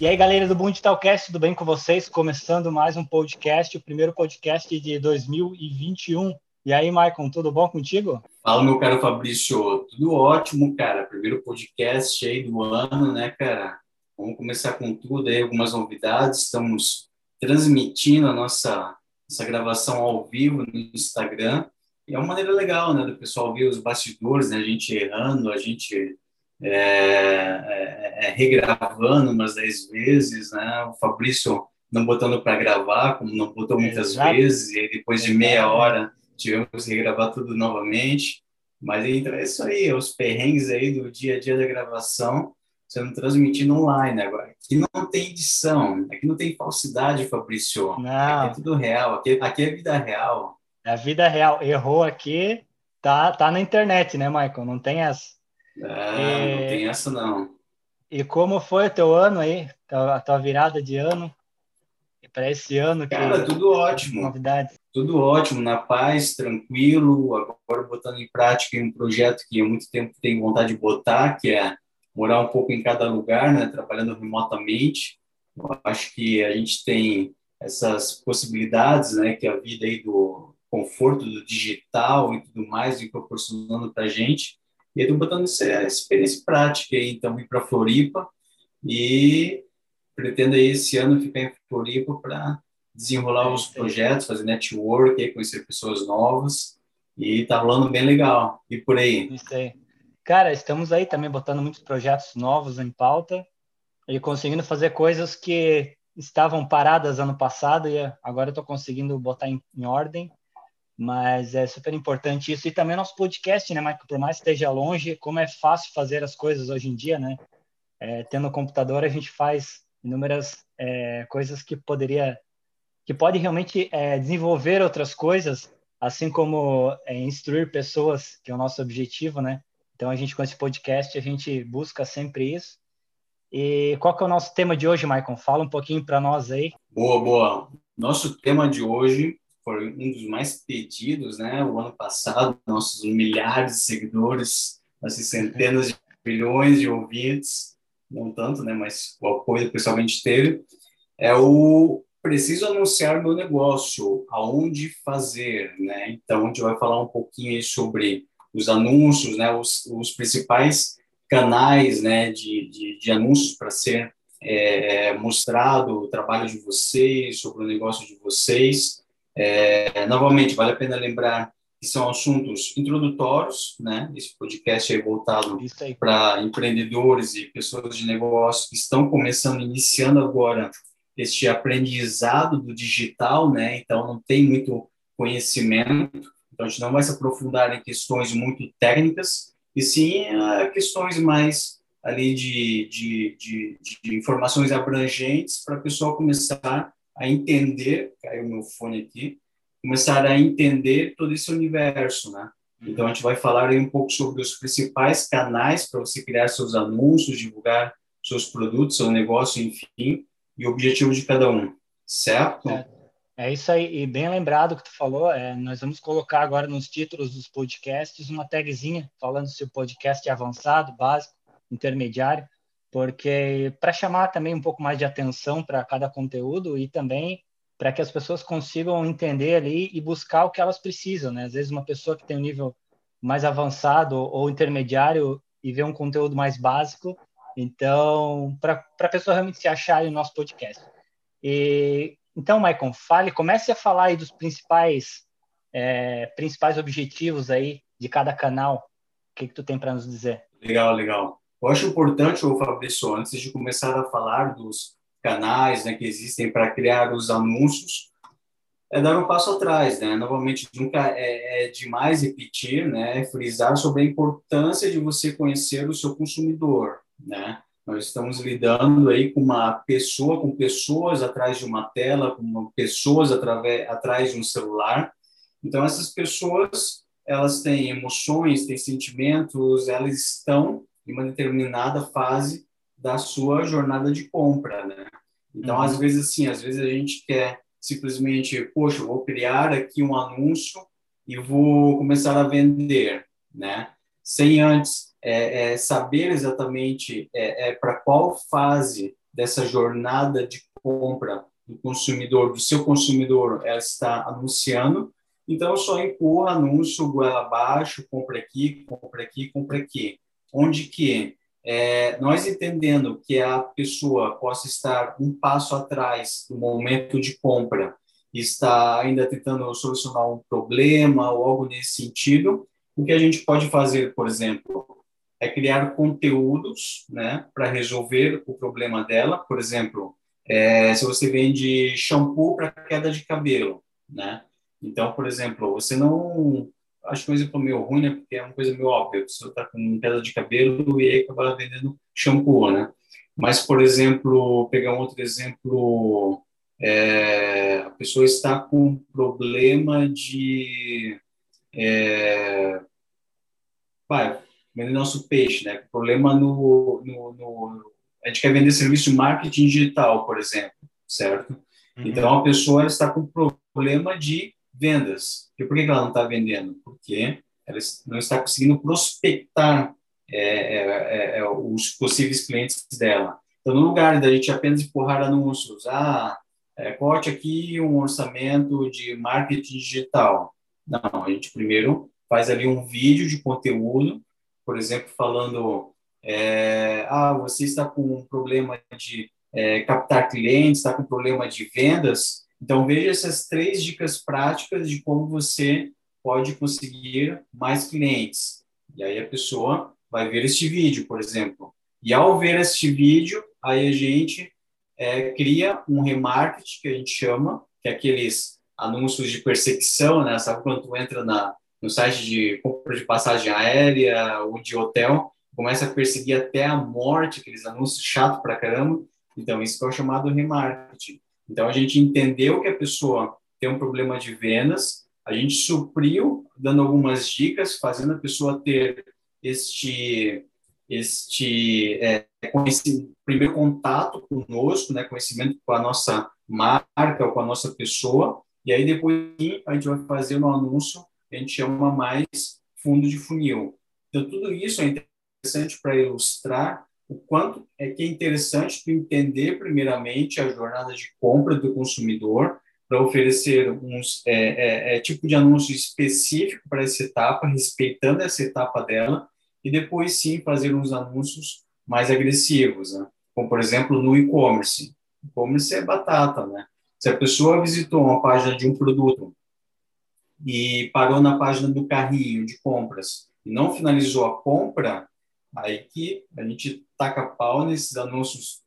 E aí, galera do Boom Digitalcast, tudo bem com vocês? Começando mais um podcast, o primeiro podcast de 2021. E aí, Maicon, tudo bom contigo? Fala, meu caro Fabrício. Tudo ótimo, cara. Primeiro podcast aí do ano, né, cara? Vamos começar com tudo aí, algumas novidades. Estamos transmitindo a nossa, essa gravação ao vivo no Instagram. E é uma maneira legal, né, do pessoal ver os bastidores, né, a gente errando, a gente é, é, é, regravando umas dez vezes, né? O Fabrício não botando para gravar, como não botou muitas Exato. vezes, e depois de meia hora tivemos que regravar tudo novamente. Mas então é isso aí, os perrengues aí do dia a dia da gravação sendo transmitido online agora. Aqui não tem edição, aqui não tem falsidade, Fabrício. Não. Aqui é tudo real, aqui, aqui é vida real. É a vida real. Errou aqui, tá, tá na internet, né, Michael? Não tem essa. Ah, e... não tem essa não. E como foi o teu ano aí? A tua virada de ano? Para esse ano? Cara, que... tudo ótimo. Novidades. Tudo ótimo, na paz, tranquilo. Agora botando em prática um projeto que há muito tempo tenho vontade de botar, que é morar um pouco em cada lugar, né? Trabalhando remotamente. Eu acho que a gente tem essas possibilidades, né? Que a vida aí do conforto do digital e tudo mais vem proporcionando para a gente e estou botando essa experiência prática aí, então, ir para Floripa e pretendo aí esse ano ficar em Floripa para desenrolar os projetos, fazer network, conhecer pessoas novas e tá rolando bem legal. E por aí? Isso aí. Cara, estamos aí também botando muitos projetos novos em pauta e conseguindo fazer coisas que estavam paradas ano passado e agora estou conseguindo botar em, em ordem mas é super importante isso. E também nosso podcast, né, Michael? Por mais que esteja longe, como é fácil fazer as coisas hoje em dia, né? É, tendo um computador, a gente faz inúmeras é, coisas que poderia, que pode realmente é, desenvolver outras coisas, assim como é, instruir pessoas, que é o nosso objetivo, né? Então, a gente, com esse podcast, a gente busca sempre isso. E qual que é o nosso tema de hoje, Michael? Fala um pouquinho para nós aí. Boa, boa. Nosso tema de hoje foi um dos mais pedidos, né? O ano passado, nossos milhares de seguidores, nossas centenas de milhões de ouvintes, não tanto, né? Mas o apoio que o pessoal a gente teve é o preciso anunciar meu negócio, aonde fazer, né? Então, a gente vai falar um pouquinho sobre os anúncios, né? Os, os principais canais, né? De, de, de anúncios para ser é, mostrado o trabalho de vocês, sobre o negócio de vocês. É, novamente, vale a pena lembrar que são assuntos introdutórios, né? Esse podcast é voltado para empreendedores e pessoas de negócio que estão começando, iniciando agora este aprendizado do digital, né? Então, não tem muito conhecimento, então a gente não vai se aprofundar em questões muito técnicas, e sim questões mais ali de, de, de, de informações abrangentes para a pessoa começar a entender, caiu meu fone aqui, começar a entender todo esse universo, né? Então, a gente vai falar aí um pouco sobre os principais canais para você criar seus anúncios, divulgar seus produtos, seu negócio, enfim, e o objetivo de cada um, certo? É, é isso aí, e bem lembrado que tu falou, é, nós vamos colocar agora nos títulos dos podcasts uma tagzinha falando se o podcast é avançado, básico, intermediário, porque para chamar também um pouco mais de atenção para cada conteúdo e também para que as pessoas consigam entender ali e buscar o que elas precisam, né? Às vezes uma pessoa que tem um nível mais avançado ou intermediário e vê um conteúdo mais básico, então para a pessoa realmente se achar no nosso podcast. E então, Maicon, fale, comece a falar aí dos principais é, principais objetivos aí de cada canal. O que que tu tem para nos dizer? Legal, legal. Eu acho importante, o Fabrício, antes de começar a falar dos canais né, que existem para criar os anúncios, é dar um passo atrás, né? Novamente, nunca é, é demais repetir, né? Frisar sobre a importância de você conhecer o seu consumidor, né? Nós estamos lidando aí com uma pessoa, com pessoas atrás de uma tela, com pessoas através, atrás de um celular. Então, essas pessoas, elas têm emoções, têm sentimentos, elas estão em uma determinada fase da sua jornada de compra, né? Então, uhum. às vezes, assim, às vezes a gente quer simplesmente, poxa, vou criar aqui um anúncio e vou começar a vender, né? Sem antes é, é, saber exatamente é, é para qual fase dessa jornada de compra do consumidor, do seu consumidor, ela está anunciando, então eu só empurro anúncio goela abaixo, compra aqui, compra aqui, compra aqui. Onde que é, nós entendendo que a pessoa possa estar um passo atrás no momento de compra, está ainda tentando solucionar um problema ou algo nesse sentido, o que a gente pode fazer, por exemplo, é criar conteúdos né, para resolver o problema dela. Por exemplo, é, se você vende shampoo para queda de cabelo, né? Então, por exemplo, você não acho que é um exemplo meio ruim, né? Porque é uma coisa meio óbvia. Você está com queda de cabelo e aí acaba vendendo shampoo, né? Mas, por exemplo, pegar um outro exemplo, é, a pessoa está com problema de. É, vai, vender nosso peixe, né? Problema no, no, no, A gente quer vender serviço de marketing digital, por exemplo, certo? Uhum. Então, a pessoa está com problema de vendas. E por que ela não está vendendo? Porque ela não está conseguindo prospectar é, é, é, é, os possíveis clientes dela. Então, no lugar da gente apenas empurrar anúncios, ah, é, corte aqui um orçamento de marketing digital. Não, a gente primeiro faz ali um vídeo de conteúdo, por exemplo, falando, é, ah, você está com um problema de é, captar clientes, está com problema de vendas, então, veja essas três dicas práticas de como você pode conseguir mais clientes. E aí a pessoa vai ver este vídeo, por exemplo. E ao ver este vídeo, aí a gente é, cria um remarketing, que a gente chama, que é aqueles anúncios de perseguição, né? Sabe quando tu entra na, no site de compra de passagem aérea ou de hotel, começa a perseguir até a morte, aqueles anúncios chato pra caramba. Então, isso é o chamado remarketing. Então, a gente entendeu que a pessoa tem um problema de vendas, a gente supriu, dando algumas dicas, fazendo a pessoa ter este, este é, primeiro contato conosco, né, conhecimento com a nossa marca com a nossa pessoa, e aí depois a gente vai fazer no anúncio, a gente chama mais fundo de funil. Então, tudo isso é interessante para ilustrar o quanto é que é interessante entender primeiramente a jornada de compra do consumidor para oferecer uns é, é, é, tipo de anúncio específico para essa etapa, respeitando essa etapa dela, e depois sim fazer uns anúncios mais agressivos, né? como por exemplo no e-commerce. E-commerce é batata, né? Se a pessoa visitou uma página de um produto e parou na página do carrinho de compras e não finalizou a compra, aí que a gente taca pau nesses anúncios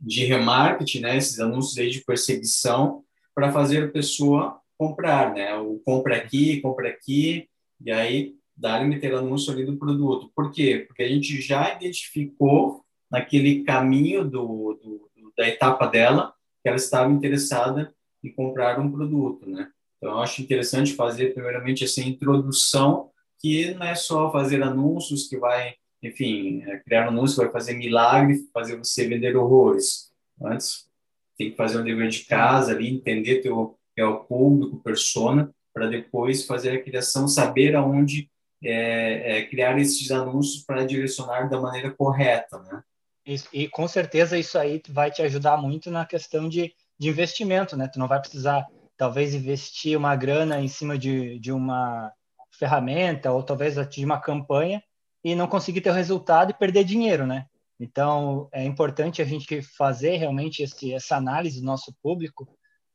de remarketing, né, esses anúncios aí de perseguição, para fazer a pessoa comprar, né, o compra aqui, compra aqui, e aí dar meter anúncio ali do produto. Por quê? Porque a gente já identificou naquele caminho do, do da etapa dela que ela estava interessada em comprar um produto, né? Então, eu acho interessante fazer, primeiramente, essa introdução, que não é só fazer anúncios que vai enfim, é, criar um anúncio vai fazer milagre, fazer você vender horrores. Antes, tem que fazer um dever de casa ali, entender teu o público, persona, para depois fazer a criação, saber aonde é, é, criar esses anúncios para direcionar da maneira correta, né? Isso, e com certeza isso aí vai te ajudar muito na questão de, de investimento, né? Tu não vai precisar, talvez, investir uma grana em cima de, de uma ferramenta ou talvez de uma campanha e não conseguir ter o resultado e perder dinheiro, né? Então, é importante a gente fazer realmente esse, essa análise do nosso público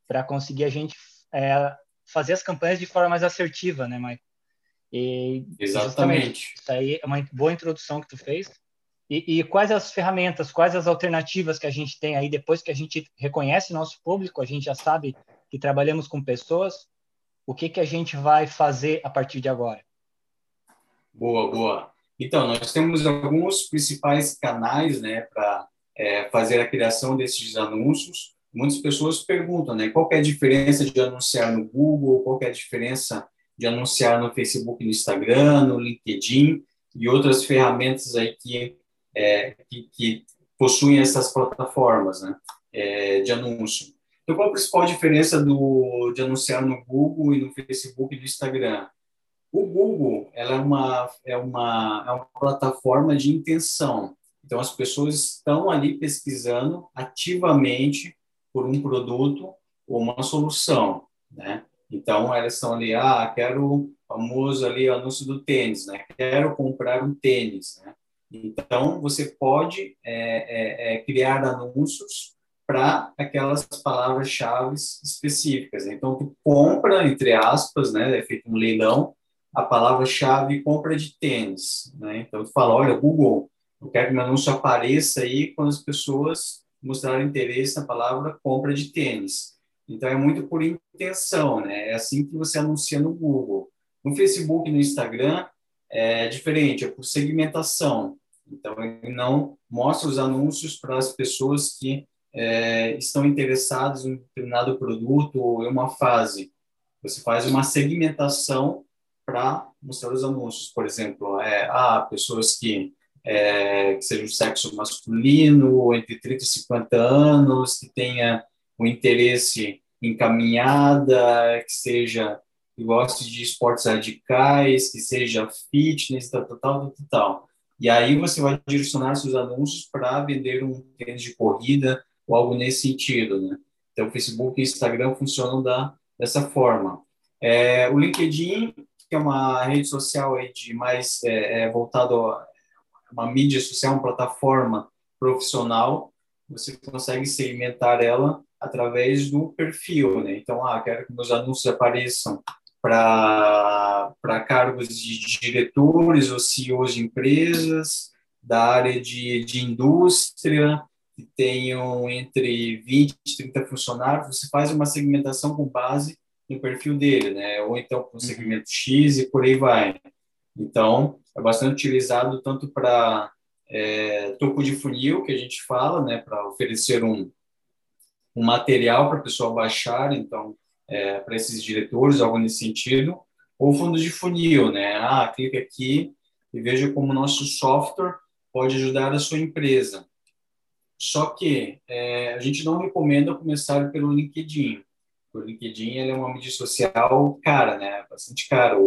para conseguir a gente é, fazer as campanhas de forma mais assertiva, né, Maicon? E Exatamente. Isso aí é uma boa introdução que tu fez. E, e, quais as ferramentas, quais as alternativas que a gente tem aí depois que a gente reconhece nosso público, a gente já sabe que trabalhamos com pessoas, o que que a gente vai fazer a partir de agora? Boa, boa. Então, nós temos alguns principais canais né, para é, fazer a criação desses anúncios. Muitas pessoas perguntam né, qual é a diferença de anunciar no Google, qual é a diferença de anunciar no Facebook, no Instagram, no LinkedIn e outras ferramentas aí que, é, que, que possuem essas plataformas né, é, de anúncio. Então, qual a principal diferença do, de anunciar no Google e no Facebook e no Instagram? O Google ela é, uma, é, uma, é uma plataforma de intenção. Então, as pessoas estão ali pesquisando ativamente por um produto ou uma solução, né? Então, elas estão ali, ah, quero famoso ali anúncio do tênis, né? Quero comprar um tênis, né? Então, você pode é, é, é, criar anúncios para aquelas palavras-chave específicas. Então, tu compra, entre aspas, né? É feito um leilão, a palavra-chave compra de tênis, né? Então, fala, olha, Google, eu quero que meu anúncio apareça aí quando as pessoas mostrarem interesse na palavra compra de tênis. Então, é muito por intenção, né? É assim que você anuncia no Google. No Facebook e no Instagram, é diferente, é por segmentação. Então, ele não mostra os anúncios para as pessoas que é, estão interessadas em um determinado produto ou em uma fase. Você faz uma segmentação para mostrar os anúncios. Por exemplo, é, ah, pessoas que, é, que sejam sexo masculino, entre 30 e 50 anos, que tenha um interesse em caminhada, que seja que goste de esportes radicais, que seja fitness, tal, tal, tal, tal. E aí você vai direcionar seus anúncios para vender um tênis de corrida ou algo nesse sentido, né? Então, Facebook e Instagram funcionam da, dessa forma. É, o LinkedIn, que é uma rede social aí de mais é, é voltado a uma mídia social, uma plataforma profissional, você consegue segmentar ela através do perfil, né? Então, ah, quero que meus anúncios apareçam para cargos de diretores ou CEOs de empresas, da área de, de indústria, que tenham entre 20 e 30 funcionários, você faz uma segmentação com base no perfil dele, né? Ou então com uhum. segmento X e por aí vai. Então, é bastante utilizado tanto para é, topo de funil, que a gente fala, né? Para oferecer um, um material para a pessoa baixar, então, é, para esses diretores, algo nesse sentido, ou fundos de funil, né? Ah, clica aqui e veja como o nosso software pode ajudar a sua empresa. Só que é, a gente não recomenda começar pelo LinkedIn. O LinkedIn ele é uma mídia social cara, né? Bastante cara,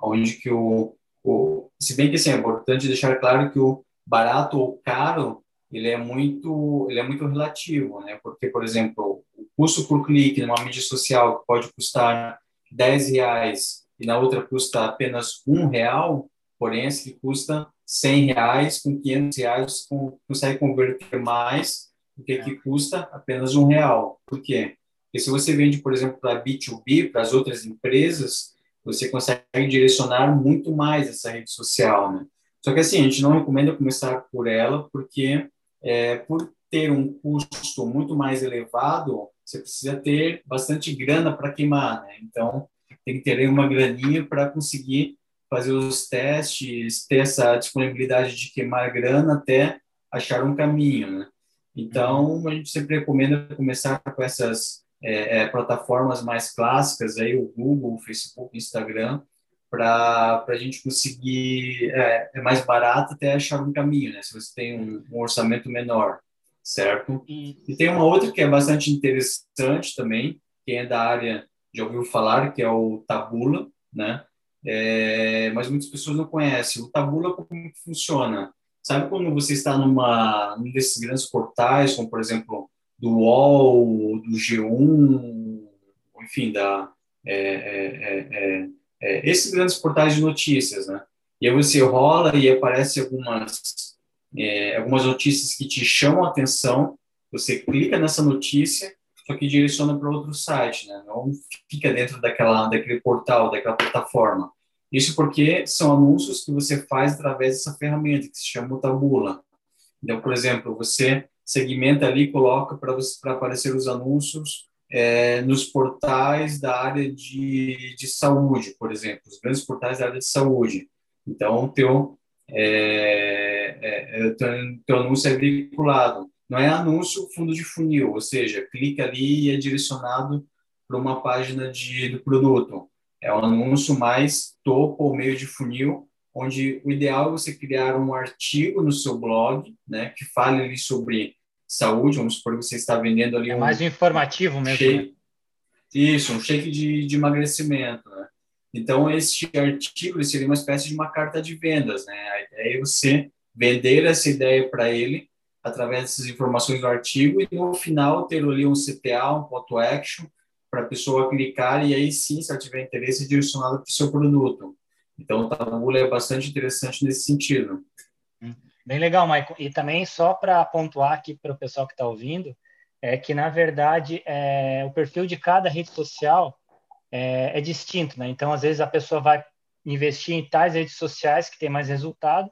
onde que o, o, se bem que assim, é importante deixar claro que o barato ou caro ele é muito ele é muito relativo, né? Porque por exemplo, o custo por clique numa mídia social que pode custar 10 reais e na outra custa apenas um real, porém esse que custa 100 reais com 500 reais com, consegue converter mais do que que custa apenas um real. Por quê? Porque se você vende, por exemplo, para B2B, para as outras empresas, você consegue direcionar muito mais essa rede social, né? Só que assim, a gente não recomenda começar por ela, porque é, por ter um custo muito mais elevado, você precisa ter bastante grana para queimar, né? Então, tem que ter uma graninha para conseguir fazer os testes, ter essa disponibilidade de queimar grana até achar um caminho, né? Então, a gente sempre recomenda começar com essas é, é, plataformas mais clássicas, aí o Google, o Facebook, o Instagram, para a gente conseguir, é, é, mais barato até achar um caminho, né? Se você tem um, um orçamento menor, certo? E, e tem uma outra que é bastante interessante também, quem é da área já ouviu falar, que é o Tabula, né? é, mas muitas pessoas não conhecem. O Tabula, como funciona? Sabe quando você está numa, num desses grandes portais, como, por exemplo, do UOL, do G1, enfim, da, é, é, é, é, esses grandes portais de notícias, né? E aí você rola e aparece algumas, é, algumas notícias que te chamam a atenção, você clica nessa notícia, só que direciona para outro site, né? Não fica dentro daquela, daquele portal, daquela plataforma. Isso porque são anúncios que você faz através dessa ferramenta que se chama Tabula. Então, por exemplo, você segmenta ali, coloca para aparecer os anúncios é, nos portais da área de, de saúde, por exemplo, os grandes portais da área de saúde. Então, teu, é, é, é teu, teu anúncio é vinculado. Não é anúncio fundo de funil, ou seja, clica ali e é direcionado para uma página de, do produto. É um anúncio mais topo ou meio de funil, onde o ideal é você criar um artigo no seu blog, né, que fale ali sobre saúde, vamos supor que você está vendendo ali é um... mais informativo mesmo. Shake, né? Isso, um shake de, de emagrecimento, né? Então, esse artigo seria uma espécie de uma carta de vendas, né? A ideia é você vender essa ideia para ele através dessas informações do artigo e no final ter ali um CTA, um call to action para a pessoa clicar e aí sim, se ela tiver interesse, direcionada para o seu produto. Então, o Tabula é bastante interessante nesse sentido. Bem legal, Maicon. E também, só para pontuar aqui para o pessoal que está ouvindo, é que, na verdade, é, o perfil de cada rede social é, é, distinto, né? Então, às vezes, a pessoa vai investir em tais redes sociais que tem mais resultado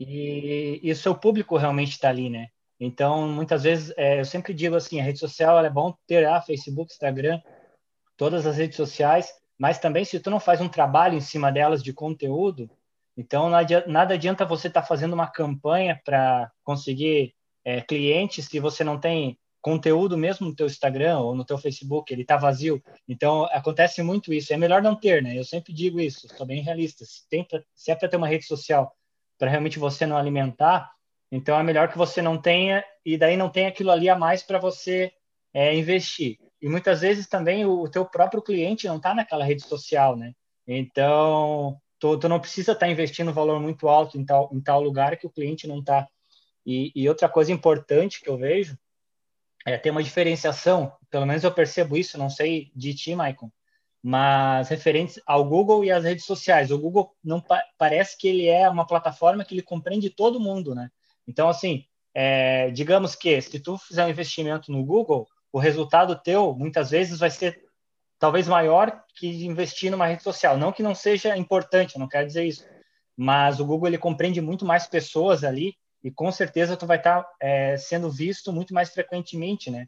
e, e o seu público realmente está ali, né? Então, muitas vezes, é, eu sempre digo assim, a rede social é bom ter a ah, Facebook, Instagram, todas as redes sociais, mas também se tu não faz um trabalho em cima delas de conteúdo, então nada adianta você estar tá fazendo uma campanha para conseguir é, clientes se você não tem conteúdo mesmo no teu Instagram ou no teu Facebook, ele está vazio. Então acontece muito isso. É melhor não ter, né? Eu sempre digo isso, sou bem realista. Se, tem se é para ter uma rede social para realmente você não alimentar, então é melhor que você não tenha e daí não tem aquilo ali a mais para você é, investir. E muitas vezes também o, o teu próprio cliente não está naquela rede social, né? Então tu, tu não precisa estar tá investindo um valor muito alto em tal, em tal lugar que o cliente não está. E, e, outra coisa importante que eu vejo é ter uma diferenciação, pelo menos eu percebo isso, não sei de ti, Maicon, mas referentes ao Google e às redes sociais. O Google não pa parece que ele é uma plataforma que ele compreende todo mundo, né? Então, assim, é, digamos que se tu fizer um investimento no Google, o resultado teu muitas vezes vai ser talvez maior que investir numa rede social. Não que não seja importante, não quero dizer isso, mas o Google ele compreende muito mais pessoas ali e com certeza tu vai estar tá, é, sendo visto muito mais frequentemente, né?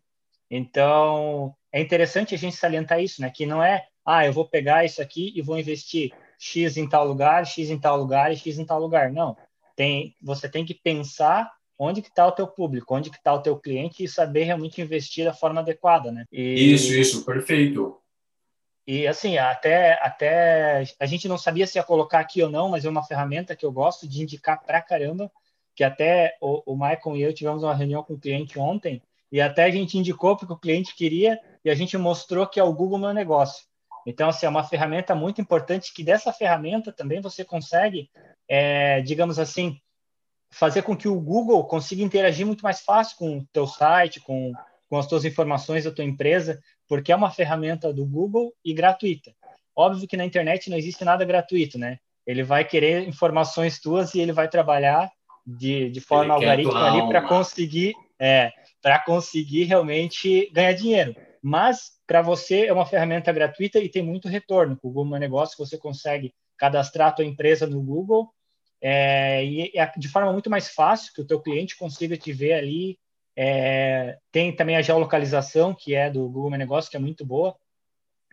Então é interessante a gente salientar isso, né? Que não é, ah, eu vou pegar isso aqui e vou investir x em tal lugar, x em tal lugar e x em tal lugar. Não, tem, você tem que pensar onde que está o teu público, onde que está o teu cliente e saber realmente investir da forma adequada, né? E... Isso, isso, perfeito. E assim, até, até a gente não sabia se ia colocar aqui ou não, mas é uma ferramenta que eu gosto de indicar pra caramba, que até o, o Michael e eu tivemos uma reunião com o cliente ontem, e até a gente indicou porque o cliente queria, e a gente mostrou que é o Google Meu Negócio. Então, assim, é uma ferramenta muito importante, que dessa ferramenta também você consegue, é, digamos assim, fazer com que o Google consiga interagir muito mais fácil com o teu site, com, com as tuas informações da tua empresa, porque é uma ferramenta do Google e gratuita. Óbvio que na internet não existe nada gratuito, né? Ele vai querer informações tuas e ele vai trabalhar de, de forma algorítmica ali para conseguir, é, para conseguir realmente ganhar dinheiro. Mas para você é uma ferramenta gratuita e tem muito retorno. Com o Google Meu Negócio você consegue cadastrar a tua empresa no Google é, e é de forma muito mais fácil que o teu cliente consiga te ver ali é, tem também a geolocalização, que é do Google Meu Negócio, que é muito boa.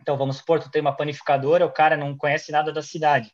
Então, vamos supor, tu tem uma panificadora, o cara não conhece nada da cidade.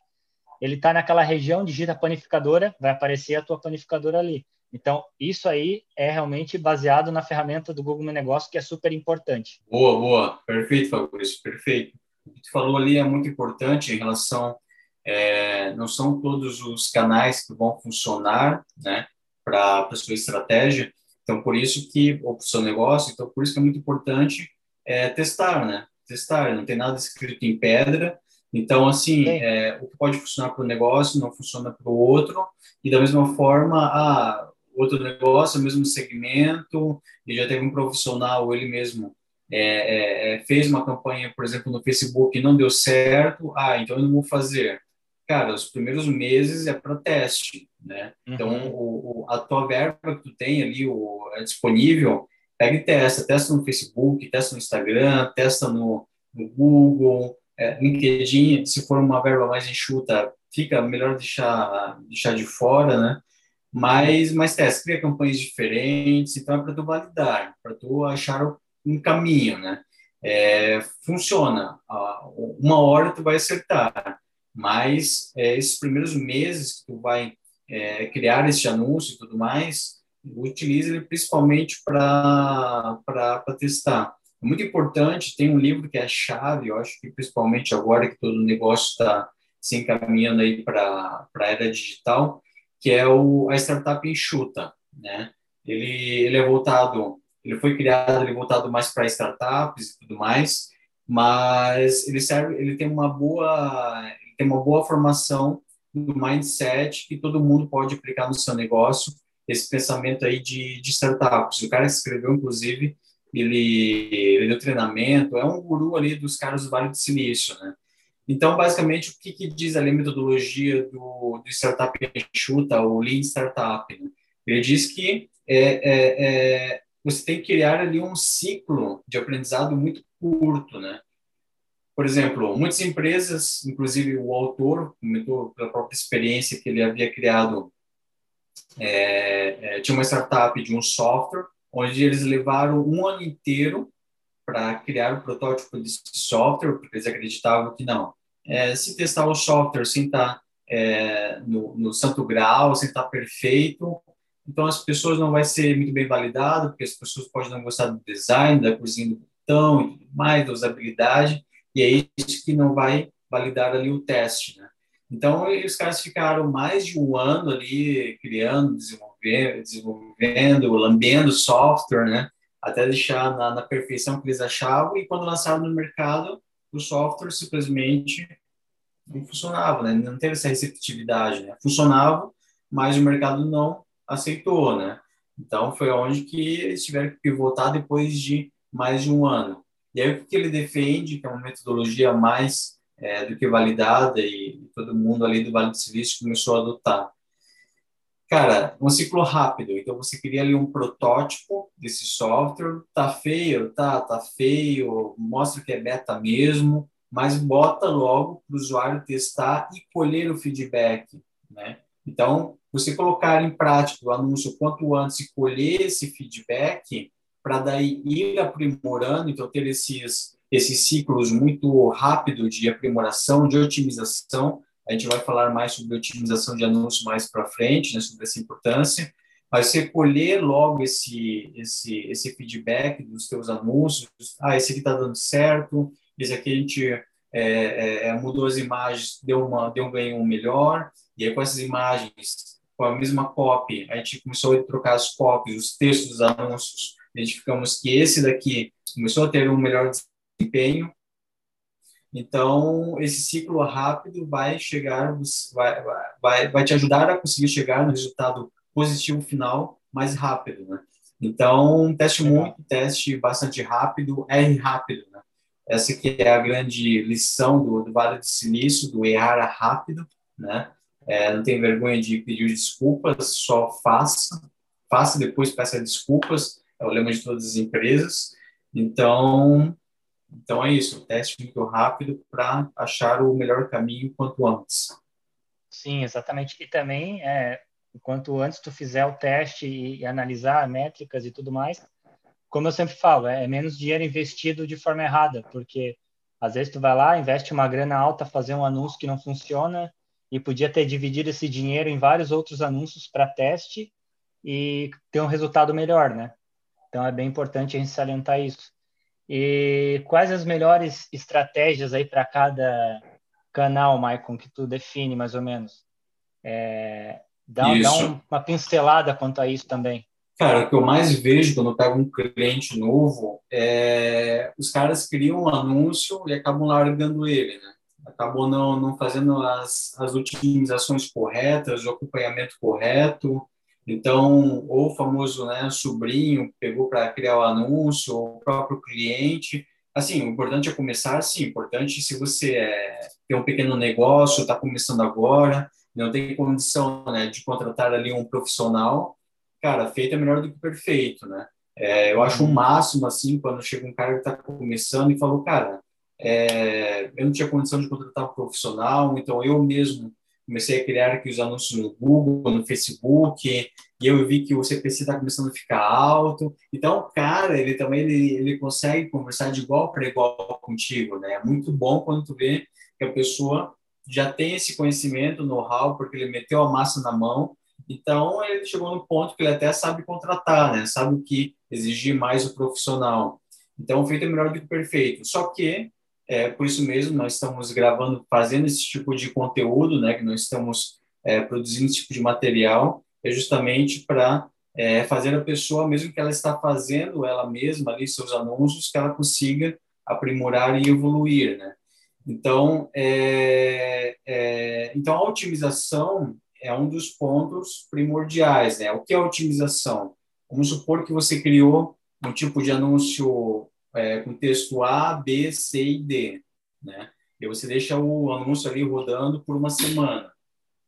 Ele está naquela região, digita panificadora, vai aparecer a tua panificadora ali. Então, isso aí é realmente baseado na ferramenta do Google Meu Negócio, que é super importante. Boa, boa. Perfeito, Fabrício, perfeito. O que tu falou ali é muito importante em relação... É, não são todos os canais que vão funcionar né, para a sua estratégia, então, por isso que, ou para o seu negócio, então, por isso que é muito importante é, testar, né? Testar, não tem nada escrito em pedra. Então, assim, é, o que pode funcionar para o negócio não funciona para o outro. E da mesma forma, ah, outro negócio, o mesmo segmento, e já teve um profissional, ele mesmo é, é, é, fez uma campanha, por exemplo, no Facebook e não deu certo, ah, então eu não vou fazer cara, os primeiros meses é para teste, né? Então, uhum. Então, o, o, a tua verba que tu tem ali o, é disponível, pega e testa. Testa no Facebook, testa no Instagram, testa no, no Google, é, LinkedIn. Se for uma verba mais enxuta, fica melhor deixar, deixar de fora, né? Mas, mas testa, cria campanhas diferentes. Então, é para tu validar, para tu achar um caminho, né? É, funciona. Uma hora tu vai acertar mas é, esses primeiros meses que tu vai é, criar esse anúncio e tudo mais, utilize ele principalmente para testar. É muito importante, tem um livro que é chave, eu acho que principalmente agora que todo o negócio está se encaminhando aí para a era digital, que é o, a Startup Enxuta, né? Ele, ele é voltado, ele foi criado, ele é voltado mais para startups e tudo mais, mas ele serve, ele tem uma boa tem uma boa formação no mindset que todo mundo pode aplicar no seu negócio, esse pensamento aí de, de startups. O cara escreveu, inclusive, ele, ele deu treinamento, é um guru ali dos caras do Vale do Silício, né? Então, basicamente, o que, que diz ali a metodologia do, do Startup Enxuta, o Lean Startup? Né? Ele diz que é, é, é, você tem que criar ali um ciclo de aprendizado muito curto, né? Por exemplo, muitas empresas, inclusive o autor comentou pela própria experiência que ele havia criado, é, é, tinha uma startup de um software onde eles levaram um ano inteiro para criar o protótipo desse software, porque eles acreditavam que não, é, se testar o software sem estar tá, é, no, no, santo grau, sem estar tá perfeito, então as pessoas não vai ser muito bem validado, porque as pessoas podem não gostar do design, da cozinha do botão e tudo mais, da usabilidade, e é isso que não vai validar ali o teste, né? Então, os caras ficaram mais de um ano ali criando, desenvolvendo, desenvolvendo lambendo software, né? Até deixar na, na, perfeição que eles achavam. E quando lançaram no mercado, o software simplesmente não funcionava, né? Não teve essa receptividade, né? Funcionava, mas o mercado não aceitou, né? Então, foi onde que eles tiveram que pivotar depois de mais de um ano. E aí o que ele defende, que é uma metodologia mais é, do que validada e todo mundo ali do Vale do Silício começou a adotar. Cara, um ciclo rápido. Então você cria ali um protótipo desse software, tá feio, tá, tá feio, mostra que é beta mesmo, mas bota logo para o usuário testar e colher o feedback, né? Então, você colocar em prática o anúncio quanto antes e colher esse feedback, para daí ir aprimorando, então ter esses, esses ciclos muito rápidos de aprimoração, de otimização. A gente vai falar mais sobre otimização de anúncios mais para frente, né, sobre essa importância. Mas você colher logo esse, esse, esse feedback dos seus anúncios, ah, esse aqui está dando certo, esse aqui a gente é, é, é, mudou as imagens, deu, uma, deu um ganho melhor, e aí com essas imagens, com a mesma copy, a gente começou a trocar as copies, os textos dos anúncios, identificamos que esse daqui começou a ter um melhor desempenho. Então, esse ciclo rápido vai chegar, vai, vai, vai te ajudar a conseguir chegar no resultado positivo final mais rápido, né? Então, teste muito, teste bastante rápido, erre rápido, né? Essa que é a grande lição do, do Vale do Silício, do errar rápido, né? É, não tem vergonha de pedir desculpas, só faça, faça depois peça desculpas, é o lema de todas as empresas. Então, então é isso, teste muito rápido para achar o melhor caminho quanto antes. Sim, exatamente. E também, é, quanto antes tu fizer o teste e, e, analisar métricas e tudo mais, como eu sempre falo, é, é menos dinheiro investido de forma errada, porque às vezes tu vai lá, investe uma grana alta, fazer um anúncio que não funciona e podia ter dividido esse dinheiro em vários outros anúncios para teste e ter um resultado melhor, né? Então é bem importante a gente salientar isso. E quais as melhores estratégias aí para cada canal, Maicon, que tu define mais ou menos? É, dá, dá um, uma pincelada quanto a isso também. Cara, o que eu mais vejo quando eu pego um cliente novo é os caras criam um anúncio e acabam largando ele, né? Acabam não, não fazendo as, as otimizações corretas, o acompanhamento correto, então, ou o famoso né, sobrinho pegou para criar o anúncio, ou o próprio cliente. Assim, o importante é começar, sim, o importante se você é, tem um pequeno negócio, está começando agora, não tem condição né, de contratar ali um profissional, cara, feito é melhor do que perfeito, né? É, eu acho o um máximo, assim, quando chega um cara que está começando e falou, cara, é, eu não tinha condição de contratar um profissional, então eu mesmo comecei a criar aqui os anúncios no Google, no Facebook, e eu vi que o CPC está começando a ficar alto. Então, o cara, ele também ele, ele consegue conversar de igual para igual contigo, né? É muito bom quando tu vê que a pessoa já tem esse conhecimento, know-how, porque ele meteu a massa na mão. Então, ele chegou no ponto que ele até sabe contratar, né? Sabe o que exigir mais o profissional. Então, feito é melhor do que perfeito. Só que é, por isso mesmo, nós estamos gravando, fazendo esse tipo de conteúdo, né, que nós estamos é, produzindo esse tipo de material, é justamente para é, fazer a pessoa, mesmo que ela está fazendo ela mesma ali seus anúncios, que ela consiga aprimorar e evoluir, né? Então, é, é, então, a otimização é um dos pontos primordiais. Né? O que é otimização? Vamos supor que você criou um tipo de anúncio é, com texto A, B, C e D. Né? E você deixa o anúncio ali rodando por uma semana.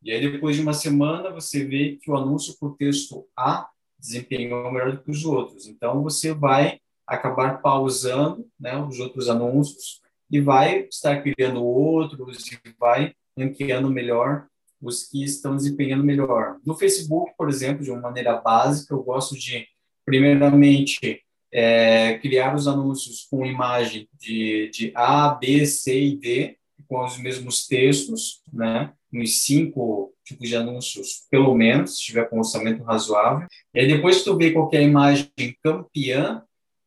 E aí, depois de uma semana, você vê que o anúncio com o texto A desempenhou melhor do que os outros. Então, você vai acabar pausando né, os outros anúncios e vai estar criando outros e vai ranqueando melhor os que estão desempenhando melhor. No Facebook, por exemplo, de uma maneira básica, eu gosto de, primeiramente, é, criar os anúncios com imagem de, de A, B, C e D, com os mesmos textos, né? Uns cinco tipos de anúncios, pelo menos, se tiver com orçamento razoável. E aí, depois que tu vê qualquer imagem campeã,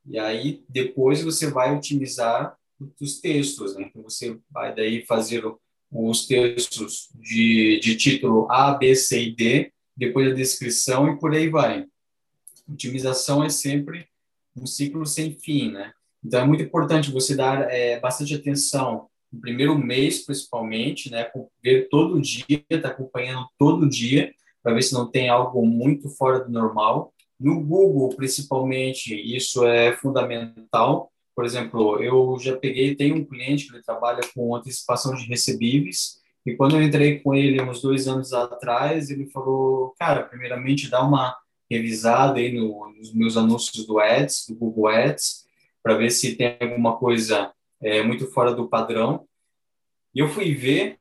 e aí depois você vai otimizar os textos, né? Então, você vai daí fazer os textos de, de título A, B, C e D, depois a descrição e por aí vai. Otimização é sempre um ciclo sem fim, né? Então é muito importante você dar é, bastante atenção no primeiro mês, principalmente, né? Ver todo dia, tá acompanhando todo dia, para ver se não tem algo muito fora do normal. No Google, principalmente, isso é fundamental. Por exemplo, eu já peguei, tem um cliente que ele trabalha com antecipação de recebíveis, e quando eu entrei com ele uns dois anos atrás, ele falou, cara, primeiramente dá uma revisada aí no, nos meus anúncios do Ads, do Google Ads, para ver se tem alguma coisa é, muito fora do padrão. E eu fui ver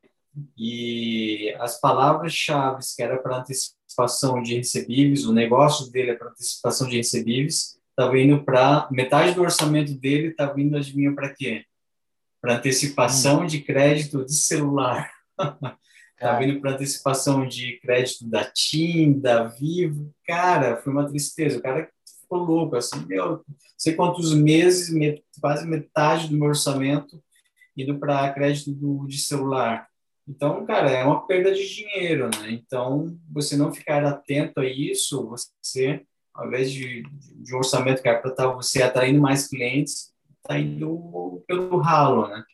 e as palavras-chave que era para antecipação de recebíveis, o negócio dele é para antecipação de recebíveis, estava indo para metade do orçamento dele estava indo adivinha para quê? Para antecipação hum. de crédito de celular. Estava tá indo para antecipação de crédito da TIM, da Vivo. Cara, foi uma tristeza. O cara ficou louco, assim, meu, sei quantos meses, quase metade do meu orçamento indo para crédito do, de celular. Então, cara, é uma perda de dinheiro, né? Então, você não ficar atento a isso, você, ao invés de, de um orçamento que é para estar você atraindo mais clientes, está indo pelo ralo, né?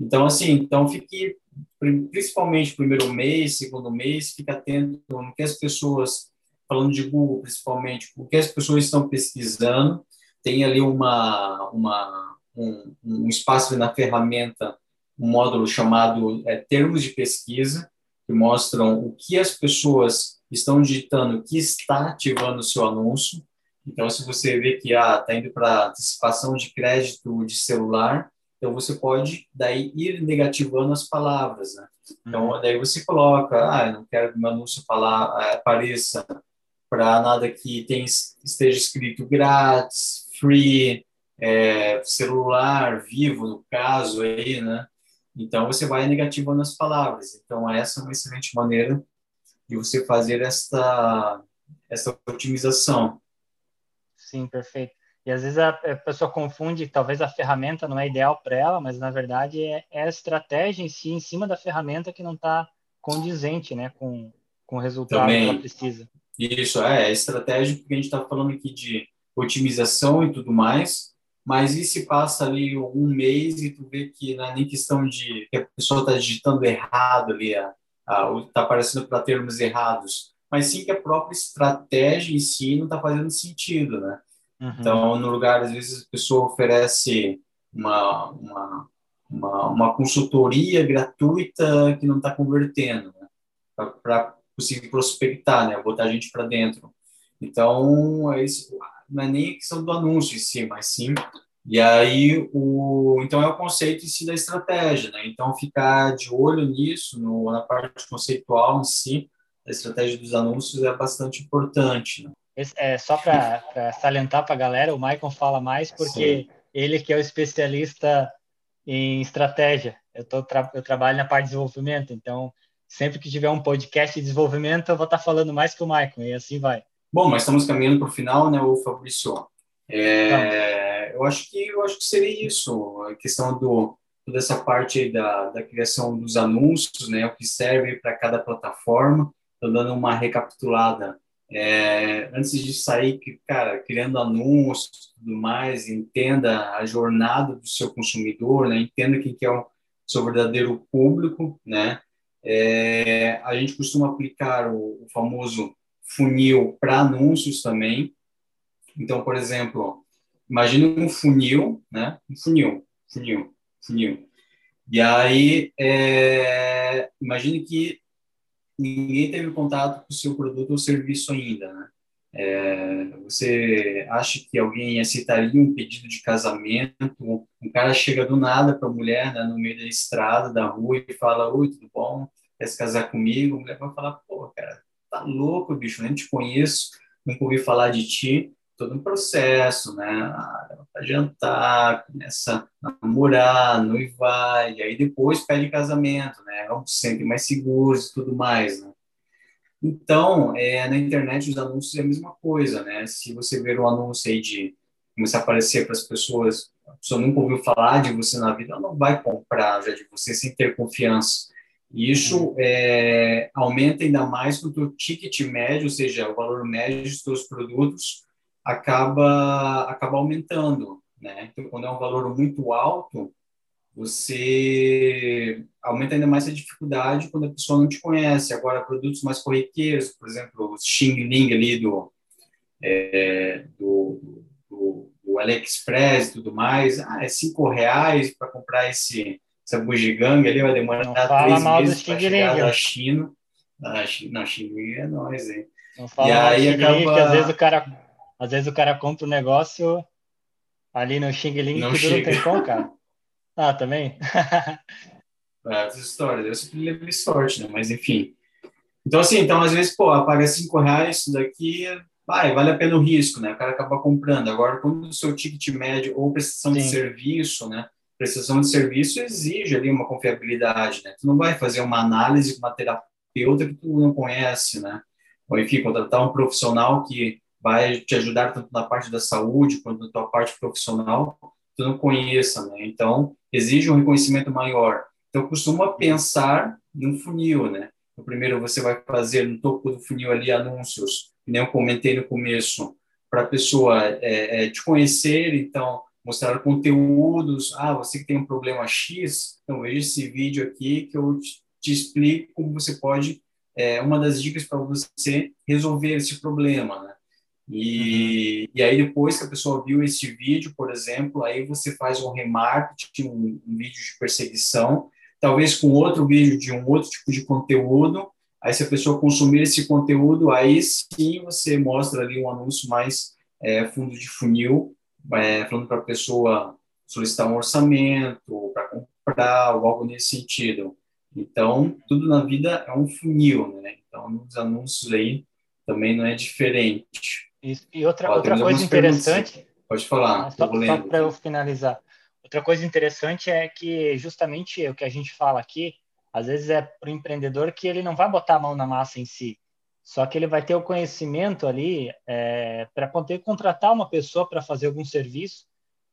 Então, assim, então fique principalmente primeiro mês, segundo mês, fica atento no que as pessoas, falando de Google principalmente, o que as pessoas estão pesquisando, tem ali uma, uma, um, um espaço na ferramenta, um módulo chamado é, termos de pesquisa, que mostram o que as pessoas estão digitando, o que está ativando o seu anúncio. Então, se você vê que está ah, tá indo para antecipação de crédito de celular, então, você pode daí ir negativando as palavras, né? Então, uhum. daí você coloca, ah, eu não quero que meu anúncio falar, é, apareça para nada que tem, esteja escrito grátis, free, é, celular, vivo, no caso aí, né? Então, você vai negativando as palavras. Então, essa é uma excelente maneira de você fazer esta, essa otimização. Sim, perfeito. E às vezes a, a pessoa confunde, talvez a ferramenta não é ideal para ela, mas na verdade é, é, a estratégia em si, em cima da ferramenta, que não está condizente né, com, com o resultado Também, que ela precisa. Isso, é, é estratégia, porque a gente está falando aqui de otimização e tudo mais, mas e se passa ali um mês e tu vê que não é nem questão de que a pessoa está digitando errado ali, está aparecendo para termos errados, mas sim que a própria estratégia em si não está fazendo sentido, né? Uhum. Então, no lugar, às vezes, a pessoa oferece uma, uma, uma, uma consultoria gratuita que não está convertendo, né? para conseguir prospectar, né? botar a gente para dentro. Então, é isso, não é nem a questão do anúncio em si, mas sim. E aí, o, então é o conceito em si da estratégia, né? Então, ficar de olho nisso, no, na parte conceitual em si, a estratégia dos anúncios é bastante importante. Né? É, só para salientar para a galera, o Maicon fala mais porque Sim. ele que é o especialista em estratégia. Eu, tô, eu trabalho na parte de desenvolvimento, então sempre que tiver um podcast de desenvolvimento, eu vou estar tá falando mais que o Maicon, e assim vai. Bom, mas estamos caminhando para o final, né, o Fabrício? É, eu acho que eu acho que seria isso, a questão do toda essa parte da, da criação dos anúncios, né, o que serve para cada plataforma. Estou dando uma recapitulada é, antes de sair, cara, criando anúncios tudo mais, entenda a jornada do seu consumidor, né? Entenda quem que é o seu verdadeiro público, né? É, a gente costuma aplicar o, o famoso funil para anúncios também. Então, por exemplo, imagine um funil, né? Um funil, funil, funil. E aí, é, imagine que ninguém teve contato com o seu produto ou serviço ainda, né? É, você acha que alguém aceitaria um pedido de casamento? Um cara chega do nada para a mulher né, no meio da estrada, da rua, e fala: Oi, tudo bom? Quer se casar comigo? A mulher vai falar: Pô, cara, tá louco, bicho, nem te conheço, nunca ouvi falar de ti. Todo um processo, né? Ah, para jantar, começa a namorar, noivar, e aí depois pede casamento, né? Vamos sempre mais seguros e tudo mais, né? Então, é, na internet, os anúncios é a mesma coisa, né? Se você ver um anúncio aí de começar a aparecer para as pessoas, a pessoa nunca ouviu falar de você na vida, ela não vai comprar já de você sem ter confiança. E isso uhum. é, aumenta ainda mais quando o ticket médio, ou seja, o valor médio dos seus produtos, acaba, acaba aumentando, né? Então, quando é um valor muito alto, você aumenta ainda mais a dificuldade quando a pessoa não te conhece. Agora, produtos mais corriqueiros, por exemplo, o Xing Ling ali do, é, do, do, do, AliExpress e tudo mais, ah, é cinco reais para comprar esse, essa bugiganga ali, vai demorar não três meses para chegar da China. Ah, não, Xing Ling é nós, hein? Não fala e aí acaba... que às vezes o cara, às vezes o cara compra um negócio ali no Xing Ling que não tem como, cara. Ah, também? Várias histórias. Eu sempre levei sorte, né? Mas enfim. Então, assim, então, às vezes, pô, paga cinco reais, isso daqui, vai, vale a pena o risco, né? O cara acaba comprando. Agora, quando o seu ticket médio ou prestação Sim. de serviço, né? Prestação de serviço exige ali uma confiabilidade, né? Tu não vai fazer uma análise com uma terapeuta que tu não conhece, né? Ou, enfim, contratar um profissional que vai te ajudar tanto na parte da saúde quanto na tua parte profissional, tu não conheça, né? Então, exige um reconhecimento maior. Então, costuma pensar num funil, né? O primeiro você vai fazer no topo do funil ali anúncios, que nem eu comentei no começo, para a pessoa é, é, te conhecer, então mostrar conteúdos. Ah, você que tem um problema X, então veja esse vídeo aqui que eu te, te explico como você pode, é, uma das dicas para você resolver esse problema, né? E, uhum. e aí, depois que a pessoa viu esse vídeo, por exemplo, aí você faz um remarketing, um, um vídeo de perseguição, talvez com outro vídeo de um outro tipo de conteúdo. Aí, se a pessoa consumir esse conteúdo, aí sim você mostra ali um anúncio mais é, fundo de funil, é, falando para a pessoa solicitar um orçamento, para comprar, ou algo nesse sentido. Então, tudo na vida é um funil, né? Então, nos anúncios aí também não é diferente. Isso. E outra, outra coisa interessante. Pode falar. Só, só para eu finalizar. Outra coisa interessante é que justamente o que a gente fala aqui, às vezes é para o empreendedor que ele não vai botar a mão na massa em si, só que ele vai ter o conhecimento ali é, para poder contratar uma pessoa para fazer algum serviço.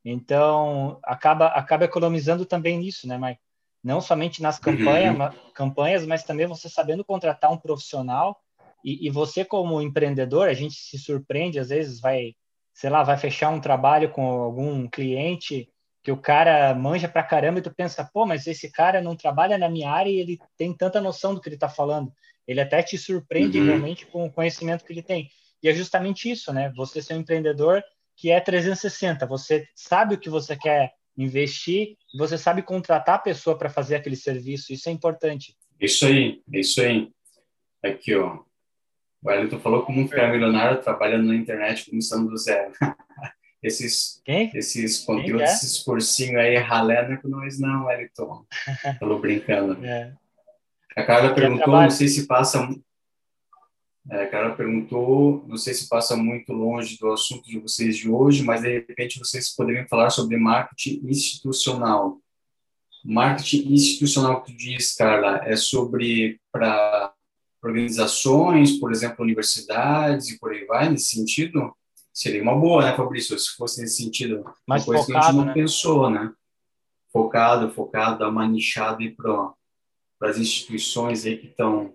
Então, acaba, acaba economizando também nisso, né, Mike? Não somente nas campanha, uhum. campanhas, mas também você sabendo contratar um profissional e, e, você, como empreendedor, a gente se surpreende, às vezes vai, sei lá, vai fechar um trabalho com algum cliente que o cara manja pra caramba e tu pensa, pô, mas esse cara não trabalha na minha área e ele tem tanta noção do que ele tá falando. Ele até te surpreende uhum. realmente com o conhecimento que ele tem. E é justamente isso, né? Você ser um empreendedor que é 360, você sabe o que você quer investir, você sabe contratar a pessoa para fazer aquele serviço, isso é importante. Isso aí, isso aí. Aqui, ó, o Wellington falou como ficar milionário trabalhando na internet começando do zero. esses, Quem? esses conteúdos, Quem esses cursinhos aí ralé com nós não, Wellington. Falou brincando. É. A Carla perguntou, não sei se passa... É, a Carla perguntou, não sei se passa muito longe do assunto de vocês de hoje, mas de repente vocês poderiam falar sobre marketing institucional. Marketing institucional que tu diz, Carla, é sobre para organizações, por exemplo, universidades e por aí vai, nesse sentido, seria uma boa, né, Fabrício, se fosse nesse sentido. Mais uma coisa focado, que a gente não né? pensou, né? Focado, focado, dar uma nichada aí para as instituições aí que estão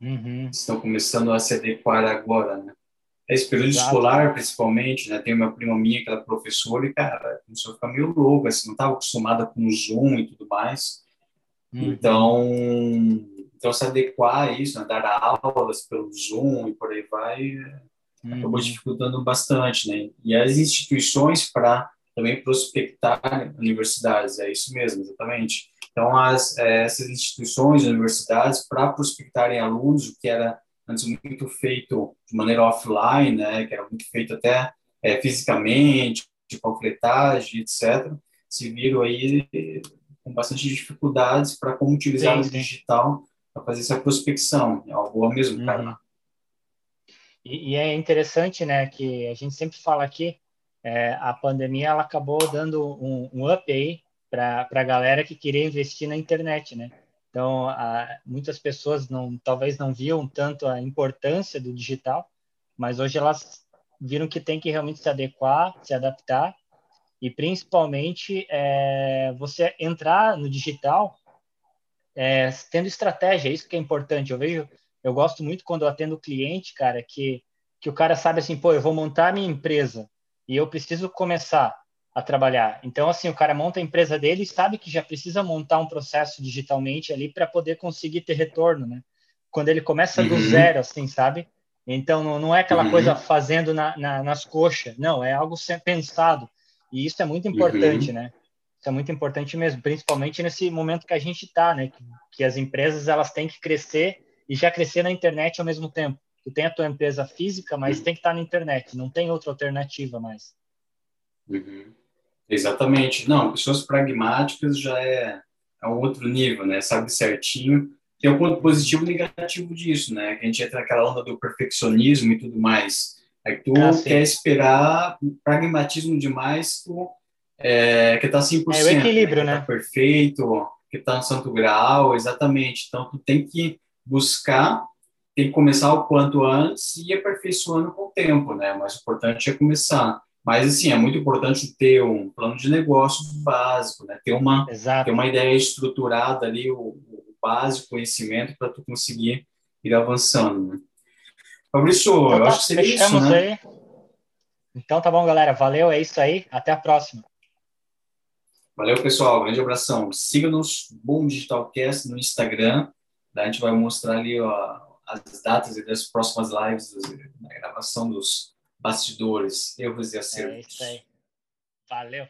uhum. estão começando a se adequar agora, né? Esse período Exato. escolar, principalmente, né? Tem uma prima minha que ela é professora e, cara, começou a ficar meio louca, assim, não estava acostumada com o Zoom e tudo mais. Uhum. Então, então, se adequar a isso, né, dar aulas pelo Zoom e por aí vai, uhum. acabou dificultando bastante, né? E as instituições para também prospectar universidades, é isso mesmo, exatamente. Então, as, é, essas instituições, universidades, para prospectarem alunos, o que era antes muito feito de maneira offline, né, que era muito feito até é, fisicamente, de panfletagem, etc., se viram aí com bastante dificuldades para como utilizar sim, o digital para fazer essa prospecção. É algo boa mesmo, uhum. cara. E, e, é interessante, né, que a gente sempre fala aqui, é, a pandemia ela acabou dando um, um up aí para a galera que queria investir na internet, né? Então, a, muitas pessoas não, talvez não viam tanto a importância do digital, mas hoje elas viram que tem que realmente se adequar, se adaptar e principalmente é, você entrar no digital é, tendo estratégia, é isso que é importante. Eu vejo, eu gosto muito quando eu atendo cliente, cara, que, que o cara sabe assim, pô, eu vou montar a minha empresa e eu preciso começar a trabalhar. Então, assim, o cara monta a empresa dele e sabe que já precisa montar um processo digitalmente ali para poder conseguir ter retorno, né? Quando ele começa uhum. do zero, assim, sabe? Então, não, não é aquela uhum. coisa fazendo na, na, nas coxas, não, é algo pensado. E isso é muito importante, uhum. né? Isso é muito importante mesmo, principalmente nesse momento que a gente está, né? Que, que, as empresas elas têm que crescer e já crescer na internet ao mesmo tempo. Tu tem a tua empresa física, mas tem que estar tá na internet, não tem outra alternativa mais. Uhum. Exatamente. Não, pessoas pragmáticas já é, é um outro nível, né? Sabe certinho. Tem um ponto positivo e negativo disso, né? Que a gente entra naquela onda do perfeccionismo e tudo mais. Aí tu ah, quer esperar pragmatismo demais, tu é, que tá 100%. É o equilíbrio, né? Tá né? perfeito, que tá no santo grau, exatamente. Então, tu tem que buscar, tem que começar o quanto antes e ir aperfeiçoando com o tempo, né? Mas o importante é começar. Mas, assim, é muito importante ter um plano de negócio básico, né? Ter uma, ter uma ideia estruturada ali, o, o básico, conhecimento, para tu conseguir ir avançando, né? Fabrício, então, eu tá, acho que seria isso, né? Aí. Então tá bom, galera. Valeu, é isso aí. Até a próxima. Valeu, pessoal. Grande abração. Siga-nos, Bom Digitalcast, no Instagram. A gente vai mostrar ali ó, as datas das próximas lives da gravação dos bastidores, erros e acertos. É isso aí. Valeu.